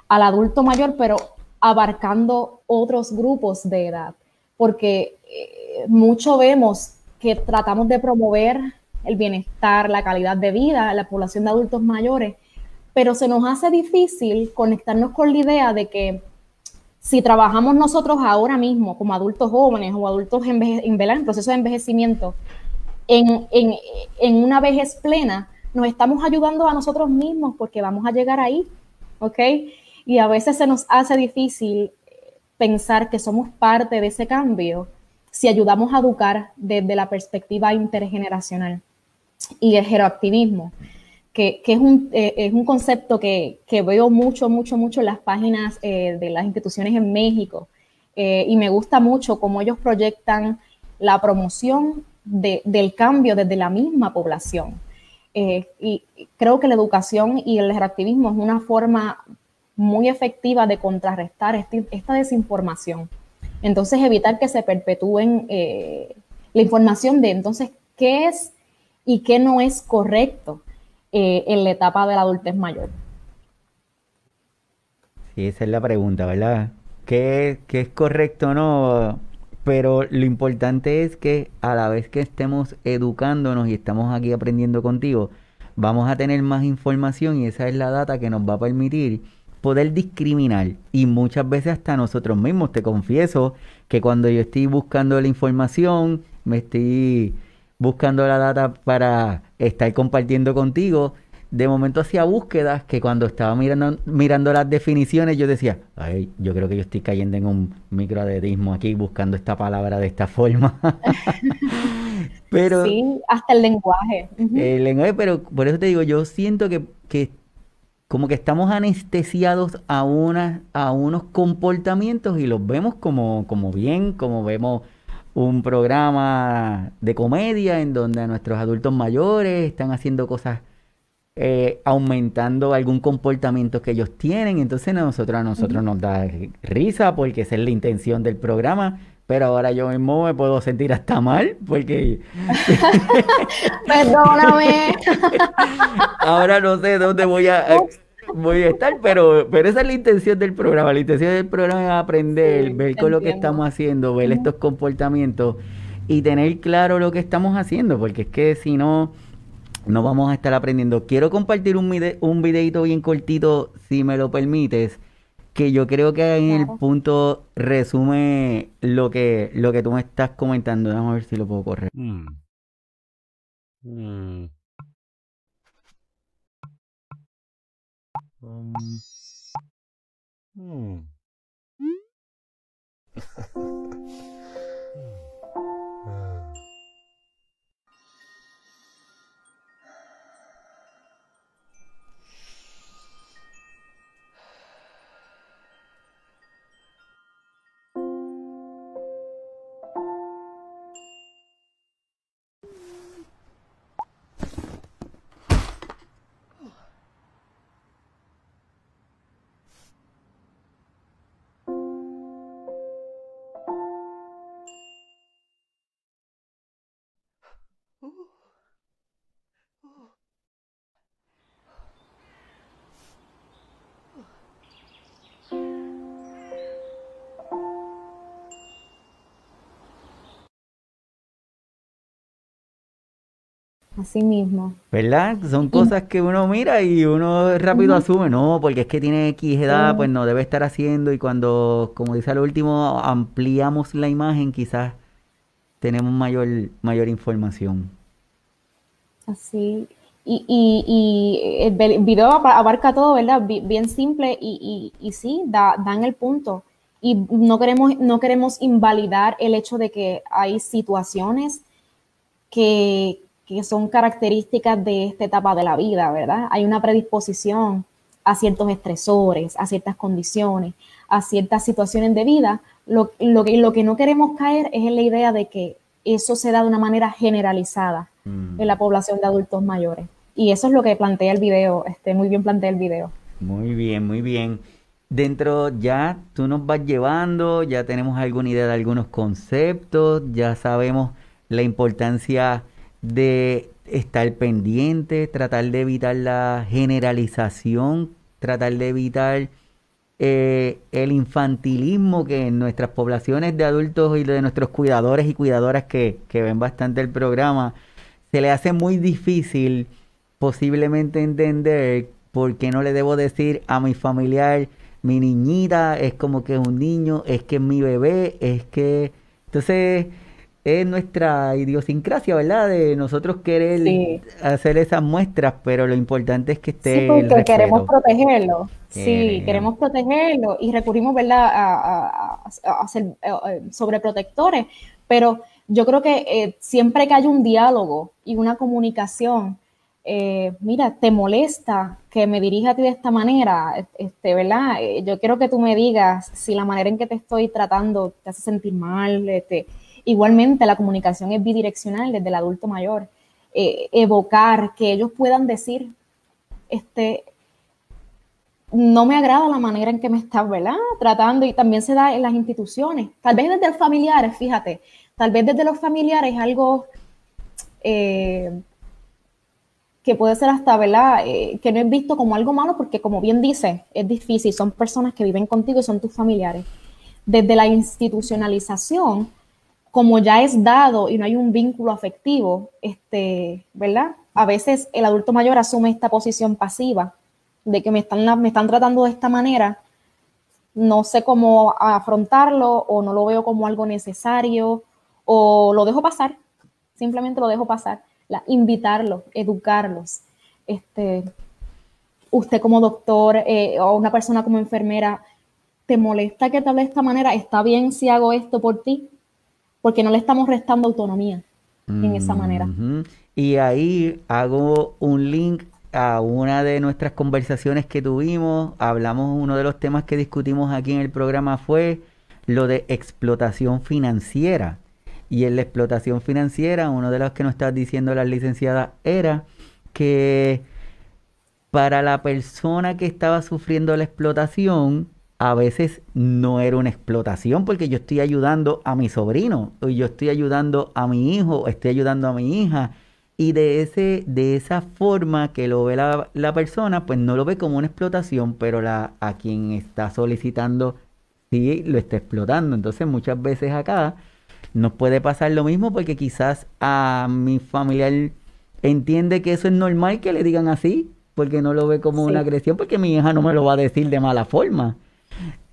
al adulto mayor, pero abarcando otros grupos de edad, porque eh, mucho vemos que tratamos de promover el bienestar, la calidad de vida, la población de adultos mayores, pero se nos hace difícil conectarnos con la idea de que si trabajamos nosotros ahora mismo como adultos jóvenes o adultos en, en proceso de envejecimiento, en, una vejez plena, nos estamos ayudando a nosotros mismos porque vamos a llegar ahí, ¿ok? Y a veces se nos hace difícil pensar que somos parte de ese cambio si ayudamos a educar desde la perspectiva intergeneracional y el geroactivismo que, es, un, eh, es, un, concepto que, que, veo mucho, mucho, mucho en las páginas eh, de las instituciones en México. Eh, y me gusta mucho cómo ellos proyectan la promoción de, del cambio desde la misma población. y creo que la educación y el reactivismo es una forma muy efectiva de contrarrestar este, esta desinformación. Entonces, evitar que se perpetúen la información de entonces qué es y qué no es correcto eh, en la etapa de la adultez mayor? Sí, esa es la pregunta, ¿verdad? ¿Qué, qué es correcto o no? Pero lo importante es que a la vez que estemos educándonos y estamos aquí aprendiendo contigo, vamos a tener más información y esa es la data que nos va a permitir poder discriminar y muchas veces hasta nosotros mismos. Te confieso que cuando yo estoy buscando la información, me estoy buscando la data para estar compartiendo contigo. De momento hacía búsquedas que cuando estaba mirando, mirando las definiciones yo decía, ay, yo creo que yo estoy cayendo en un microadedismo aquí buscando esta palabra de esta forma. [LAUGHS] pero, sí, hasta el lenguaje. El lenguaje, pero por eso te digo, yo siento que, que como que estamos anestesiados a, una, a unos comportamientos y los vemos como, como bien, como vemos un programa de comedia en donde nuestros adultos mayores están haciendo cosas eh, aumentando algún comportamiento que ellos tienen. Entonces nosotros, a nosotros nos da risa porque esa es la intención del programa. Pero ahora yo mismo me puedo sentir hasta mal porque... [LAUGHS] Perdóname. [LAUGHS] ahora no sé dónde voy a voy a estar, pero, pero esa es la intención del programa. La intención del programa es aprender, ver con lo que estamos haciendo, ver estos comportamientos y tener claro lo que estamos haciendo, porque es que si no, no vamos a estar aprendiendo. Quiero compartir un, un videito bien cortito, si me lo permites, que yo creo que en el punto resume lo que, lo que tú me estás comentando. Vamos a ver si lo puedo correr. Mm. Mm. Um, Así mismo. ¿Verdad? Son cosas que uno mira y uno rápido asume, no, porque es que tiene X edad, pues no debe estar haciendo y cuando, como dice al último, ampliamos la imagen, quizás tenemos mayor, mayor información. Así. Y, y, y el video abarca todo, ¿verdad? Bien simple y, y, y sí, da, dan el punto. Y no queremos, no queremos invalidar el hecho de que hay situaciones que, que son características de esta etapa de la vida, ¿verdad? Hay una predisposición a ciertos estresores, a ciertas condiciones, a ciertas situaciones de vida. Lo, lo, que, lo que no queremos caer es en la idea de que eso se da de una manera generalizada mm. en la población de adultos mayores. Y eso es lo que plantea el video, este, muy bien plantea el video. Muy bien, muy bien. Dentro ya tú nos vas llevando, ya tenemos alguna idea de algunos conceptos, ya sabemos la importancia de estar pendiente, tratar de evitar la generalización, tratar de evitar eh, el infantilismo que en nuestras poblaciones de adultos y de nuestros cuidadores y cuidadoras que, que ven bastante el programa, se le hace muy difícil posiblemente entender por qué no le debo decir a mi familiar, mi niñita es como que es un niño, es que es mi bebé, es que... Entonces es nuestra idiosincrasia, ¿verdad? De nosotros querer hacer esas muestras, pero lo importante es que esté. Sí, porque queremos protegerlo. Sí, queremos protegerlo y recurrimos, ¿verdad?, a, a, ser eh, eh, sobreprotectores. Pero yo creo que eh, siempre que hay un diálogo y una comunicación, mira, te molesta que me dirija a ti de esta manera, este, ¿verdad? yo quiero que tú me digas si la manera en que te estoy tratando te hace sentir mal, este Igualmente, la comunicación es bidireccional desde el adulto mayor. Eh, evocar, que ellos puedan decir, este, no me agrada la manera en que me estás, ¿verdad? Tratando y también se da en las instituciones. Tal vez desde los familiares, fíjate, tal vez desde los familiares algo eh, que puede ser hasta, ¿verdad? Eh, que no es visto como algo malo porque, como bien dice, es difícil, son personas que viven contigo y son tus familiares. Desde la institucionalización, como ya es dado y no hay un vínculo afectivo, este, ¿verdad? A veces el adulto mayor asume esta posición pasiva de que me están, me están tratando de esta manera, no sé cómo afrontarlo o no lo veo como algo necesario o lo dejo pasar, simplemente lo dejo pasar. La, invitarlos, educarlos. Este, usted como doctor eh, o una persona como enfermera, ¿te molesta que te hable de esta manera? ¿Está bien si hago esto por ti? Porque no le estamos restando autonomía en esa manera. Y ahí hago un link a una de nuestras conversaciones que tuvimos, hablamos, uno de los temas que discutimos aquí en el programa fue lo de explotación financiera. Y en la explotación financiera, uno de los que nos está diciendo la licenciada era que para la persona que estaba sufriendo la explotación, a veces no era una explotación porque yo estoy ayudando a mi sobrino, o yo estoy ayudando a mi hijo, estoy ayudando a mi hija. Y de, ese, de esa forma que lo ve la, la persona, pues no lo ve como una explotación, pero la, a quien está solicitando sí lo está explotando. Entonces muchas veces acá nos puede pasar lo mismo porque quizás a mi familiar entiende que eso es normal que le digan así, porque no lo ve como una agresión, porque mi hija no me lo va a decir de mala forma.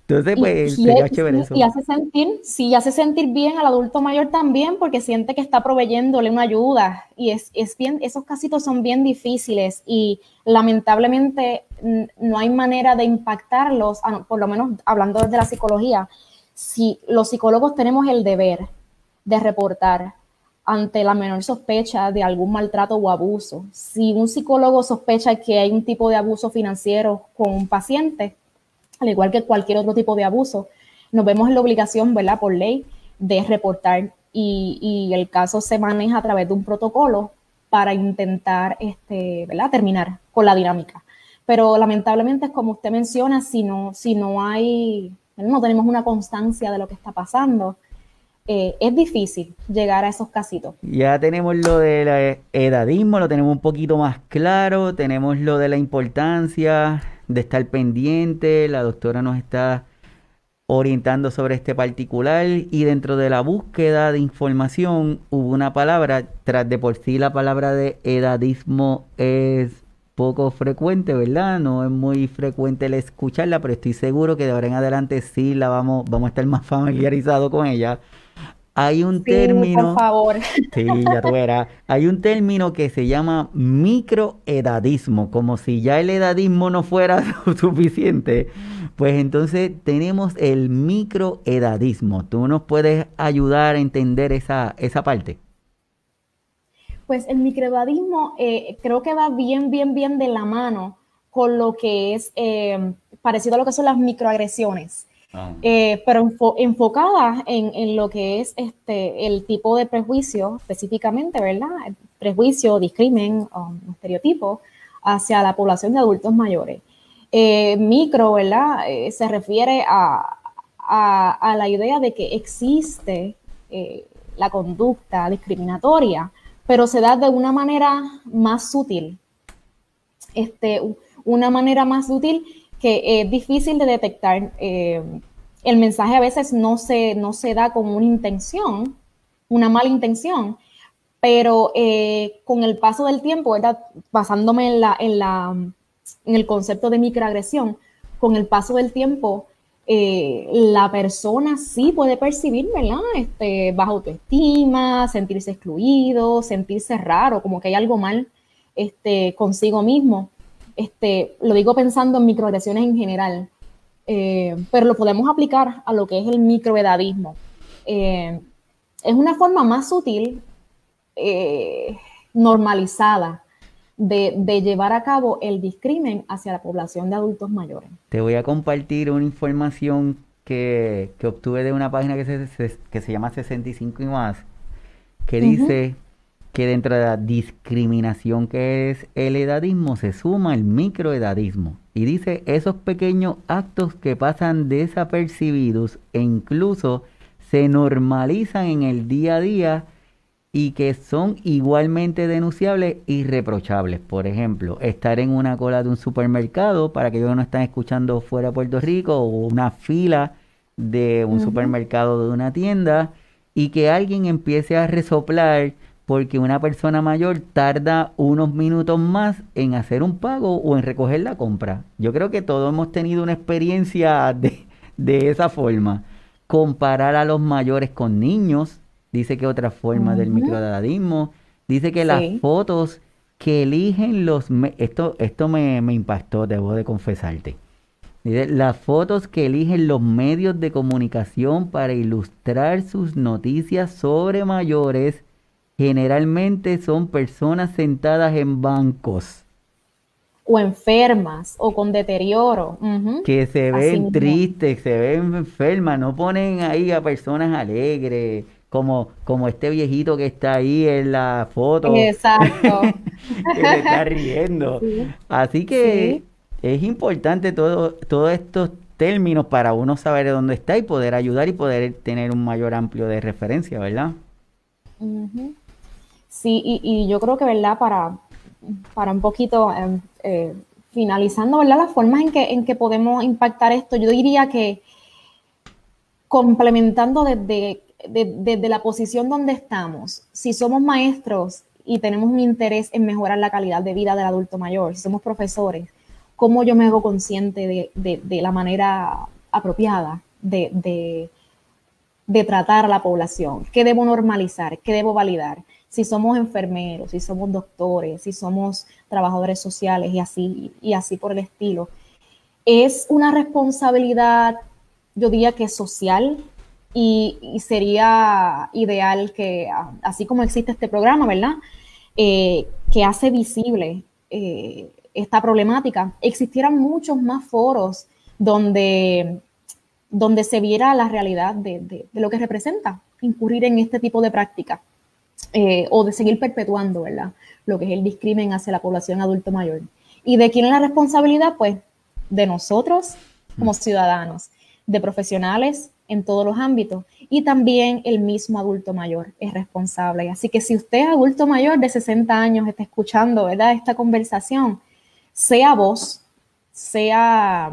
Entonces, pues, sería chévere eso. Y hace sentir, sí, hace sentir bien al adulto mayor también, porque siente que está proveyéndole una ayuda. Y es, es bien, esos casitos son bien difíciles y lamentablemente no hay manera de impactarlos, por lo menos hablando desde la psicología. Si los psicólogos tenemos el deber de reportar ante la menor sospecha de algún maltrato o abuso. Si un psicólogo sospecha que hay un tipo de abuso financiero con un paciente, al igual que cualquier otro tipo de abuso, nos vemos en la obligación, ¿verdad? Por ley, de reportar y, el caso se maneja a través de un protocolo para intentar, este, ¿verdad? Terminar con la dinámica. Pero lamentablemente, como usted menciona, si no, si no hay, no tenemos una constancia de lo que está pasando, eh, es difícil llegar a esos casitos. Ya tenemos lo del edadismo, lo tenemos un poquito más claro, tenemos lo de la importancia de estar pendiente, la doctora nos está orientando sobre este particular y dentro de la búsqueda de información hubo una palabra, tras de por sí la palabra de edadismo es poco frecuente, ¿verdad? No es muy frecuente el escucharla, pero estoy seguro que de ahora en adelante sí la vamos, vamos a estar más familiarizados con ella. Hay un término. Por favor. Sí, ya tú verás. Hay un término que se llama microedadismo, como si ya el edadismo no fuera [LAUGHS] suficiente. Pues entonces tenemos el microedadismo. ¿Tú nos puedes ayudar a entender esa, esa parte? Pues el microedadismo eh, creo que va bien, bien, bien de la mano con lo que es eh, parecido a lo que son las microagresiones. Ah. Eh, pero enfocada en, lo que es este, el tipo de prejuicio específicamente, ¿verdad? prejuicio, discrimen, um, estereotipo hacia la población de adultos mayores. Eh, micro, ¿verdad? Eh, se refiere a, a, la idea de que existe la conducta discriminatoria, pero se da de una manera más sutil. Este, una manera más sutil es difícil de detectar. Eh, el mensaje a veces no se, no se da con una intención, una mala intención, pero eh, con el paso del tiempo, ¿verdad? basándome en, la, en, la, en el concepto de microagresión, con el paso del tiempo, eh, la persona sí puede percibir, ¿verdad? Este, baja autoestima, sentirse excluido, sentirse raro, como que hay algo mal este, consigo mismo. Este, lo digo pensando en microagresiones en general, eh, pero lo podemos aplicar a lo que es el microedadismo. Eh, es una forma más sutil, eh, normalizada, de, llevar a cabo el discrimen hacia la población de adultos mayores. Te voy a compartir una información que, obtuve de una página que se, que se llama 65 y más, que dice que dentro de la discriminación que es el edadismo se suma el microedadismo. Y dice esos pequeños actos que pasan desapercibidos e incluso se normalizan en el día a día y que son igualmente denunciables y reprochables. Por ejemplo, estar en una cola de un supermercado, para que ellos no están escuchando fuera de Puerto Rico, o una fila de un supermercado de una tienda, y que alguien empiece a resoplar porque una persona mayor tarda unos minutos más en hacer un pago o en recoger la compra. Yo creo que todos hemos tenido una experiencia de, esa forma. Comparar a los mayores con niños, dice que otra forma del microdadismo, dice que las fotos que eligen los... Esto, esto me, me impactó, debo de confesarte. Dice, las fotos que eligen los medios de comunicación para ilustrar sus noticias sobre mayores generalmente son personas sentadas en bancos. O enfermas, o con deterioro. Que se ven tristes, se ven enfermas, no ponen ahí a personas alegres, como, como este viejito que está ahí en la foto. Exacto. [LAUGHS] que se está riendo. [LAUGHS] Así que es importante todo, todos estos términos para uno saber dónde está y poder ayudar y poder tener un mayor amplio de referencia, ¿verdad? Sí, y, yo creo que, ¿verdad? Para, para un poquito em, eh, finalizando, ¿verdad? Las formas en que, en que podemos impactar esto, yo diría que complementando desde, desde la posición donde estamos, si somos maestros y tenemos un interés en mejorar la calidad de vida del adulto mayor, si somos profesores, ¿cómo yo me hago consciente de, de la manera apropiada de, de tratar a la población? ¿Qué debo normalizar? ¿Qué debo validar? Si somos enfermeros, si somos doctores, si somos trabajadores sociales y así, y así por el estilo. Es una responsabilidad, yo diría que social, y, sería ideal que, así como existe este programa, ¿verdad? Eh, que hace visible eh, esta problemática, existieran muchos más foros donde, donde se viera la realidad de, de lo que representa incurrir en este tipo de práctica. Eh, o de seguir perpetuando, ¿verdad? Lo que es el discrimen hacia la población adulto mayor. ¿Y de quién es la responsabilidad? Pues de nosotros como ciudadanos, de profesionales en todos los ámbitos y también el mismo adulto mayor es responsable. Así que si usted adulto mayor de 60 años está escuchando, ¿verdad? Esta conversación, sea voz, sea,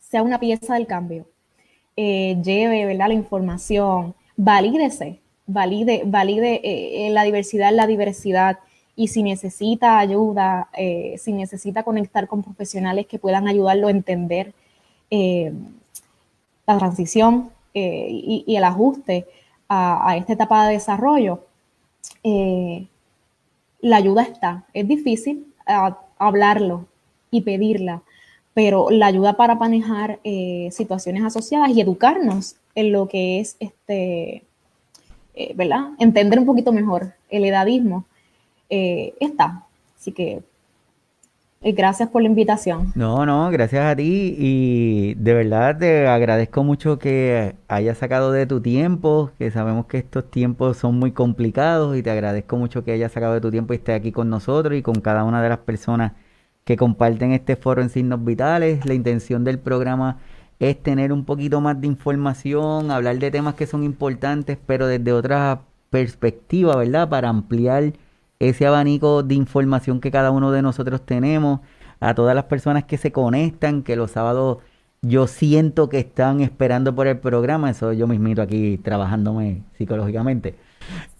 sea una pieza del cambio. eh, lleve ¿verdad? la información, valídese, valide, valide eh, la diversidad la diversidad y si necesita ayuda, eh, si necesita conectar con profesionales que puedan ayudarlo a entender la transición y, el ajuste a, esta etapa de desarrollo, la ayuda está. Es difícil hablarlo y pedirla, pero la ayuda para manejar eh, situaciones asociadas y educarnos en lo que es este, eh, ¿verdad? Entender un poquito mejor el edadismo eh, está. Así que gracias por la invitación. No, no, gracias a ti y de verdad te agradezco mucho que hayas sacado de tu tiempo, que sabemos que estos tiempos son muy complicados y te agradezco mucho que hayas sacado de tu tiempo y estés aquí con nosotros y con cada una de las personas que comparten este foro en signos vitales. La intención del programa es tener un poquito más de información, hablar de temas que son importantes, pero desde otra perspectiva, ¿verdad? Para ampliar ese abanico de información que cada uno de nosotros tenemos, a todas las personas que se conectan, que los sábados yo siento que están esperando por el programa, eso yo mismito aquí trabajándome psicológicamente.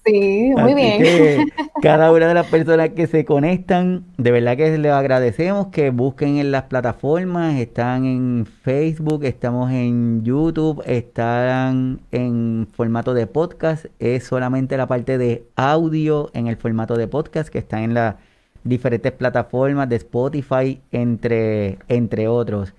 Sí, muy bien. [LAUGHS] cada una de las personas que se conectan, de verdad que les agradecemos que busquen en las plataformas, están en Facebook, estamos en YouTube, están en formato de podcast, es solamente la parte de audio en el formato de podcast que está en las diferentes plataformas de Spotify, entre, entre otros.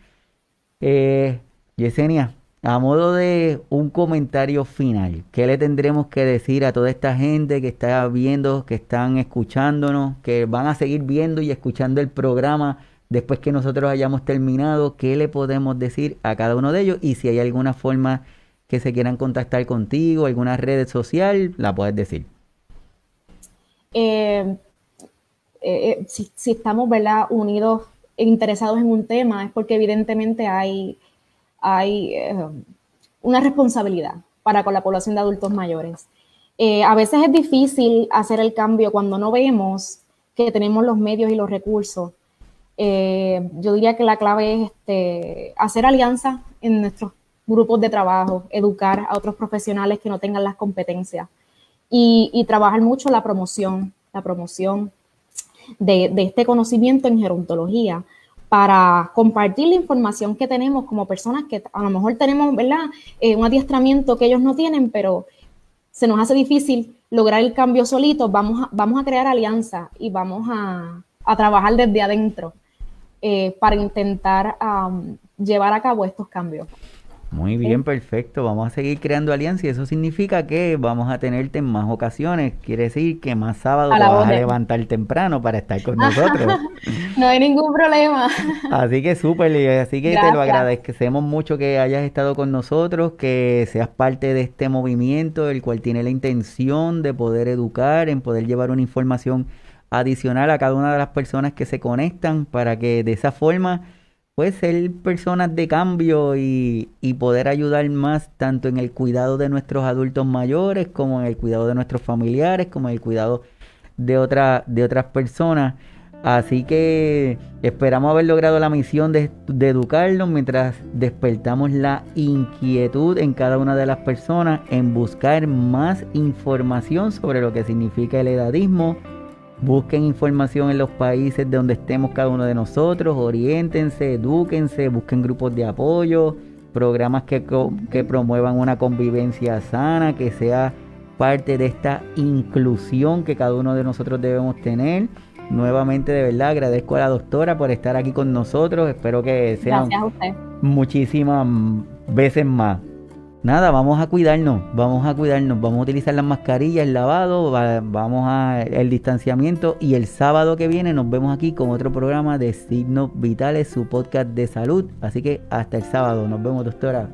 Eh, Yesenia, a modo de un comentario final, ¿qué le tendremos que decir a toda esta gente que está viendo, que están escuchándonos, que van a seguir viendo y escuchando el programa después que nosotros hayamos terminado? ¿Qué le podemos decir a cada uno de ellos? Y si hay alguna forma que se quieran contactar contigo, alguna red social, la puedes decir. Eh, eh, eh, si, estamos ¿verdad? unidos e interesados en un tema, es porque evidentemente hay hay eh, una responsabilidad para con la población de adultos mayores. Eh, a veces es difícil hacer el cambio cuando no vemos que tenemos los medios y los recursos. Eh, yo diría que la clave es este, hacer alianzas en nuestros grupos de trabajo, educar a otros profesionales que no tengan las competencias y, trabajar mucho la promoción, la promoción de, de este conocimiento en gerontología para compartir la información que tenemos como personas que a lo mejor tenemos, ¿verdad? Eh, un adiestramiento que ellos no tienen, pero se nos hace difícil lograr el cambio solito, vamos a, vamos a crear alianzas y vamos a, trabajar desde adentro eh, para intentar llevar a cabo estos cambios. Muy bien, perfecto. Vamos a seguir creando alianzas y eso significa que vamos a tenerte en más ocasiones. Quiere decir que más sábado te vas a levantar temprano para estar con [LAUGHS] nosotros. no hay ningún problema. Así que súper, así que te lo agradecemos mucho que hayas estado con nosotros, que seas parte de este movimiento, el cual tiene la intención de poder educar, en poder llevar una información adicional a cada una de las personas que se conectan para que de esa forma pues ser personas de cambio y, poder ayudar más tanto en el cuidado de nuestros adultos mayores como en el cuidado de nuestros familiares, como en el cuidado de, otra, de otras personas. Así que esperamos haber logrado la misión de, de mientras despertamos la inquietud en cada una de las personas en buscar más información sobre lo que significa el edadismo Busquen información en los países de donde estemos cada uno de nosotros, oriéntense, edúquense, busquen grupos de apoyo, programas que, que promuevan una convivencia sana, que sea parte de esta inclusión que cada uno de nosotros debemos tener. Nuevamente, de verdad, agradezco a la doctora por estar aquí con nosotros. Espero que sean muchísimas veces más nada, vamos a cuidarnos, vamos a cuidarnos, vamos a utilizar las mascarillas, el lavado, vamos a el distanciamiento y el sábado que viene nos vemos aquí con otro programa de Signos Vitales, su podcast de salud. Así que hasta el sábado, nos vemos doctora.